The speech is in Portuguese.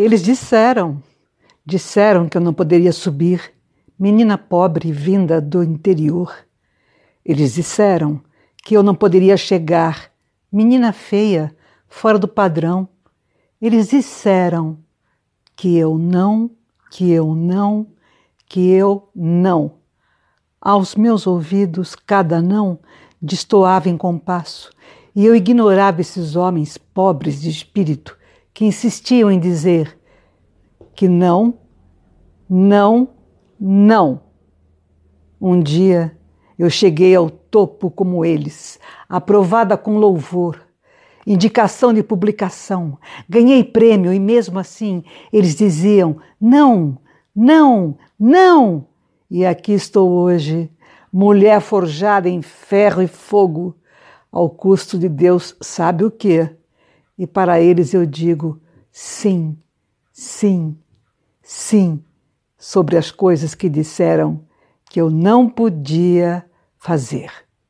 Eles disseram, disseram que eu não poderia subir, menina pobre vinda do interior. Eles disseram que eu não poderia chegar, menina feia, fora do padrão. Eles disseram que eu não, que eu não, que eu não. Aos meus ouvidos, cada não destoava em compasso, e eu ignorava esses homens pobres de espírito que insistiam em dizer que não, não, não. Um dia eu cheguei ao topo como eles, aprovada com louvor, indicação de publicação, ganhei prêmio e mesmo assim eles diziam: não, não, não. E aqui estou hoje, mulher forjada em ferro e fogo, ao custo de Deus sabe o que. E para eles eu digo sim, sim, sim, sobre as coisas que disseram que eu não podia fazer.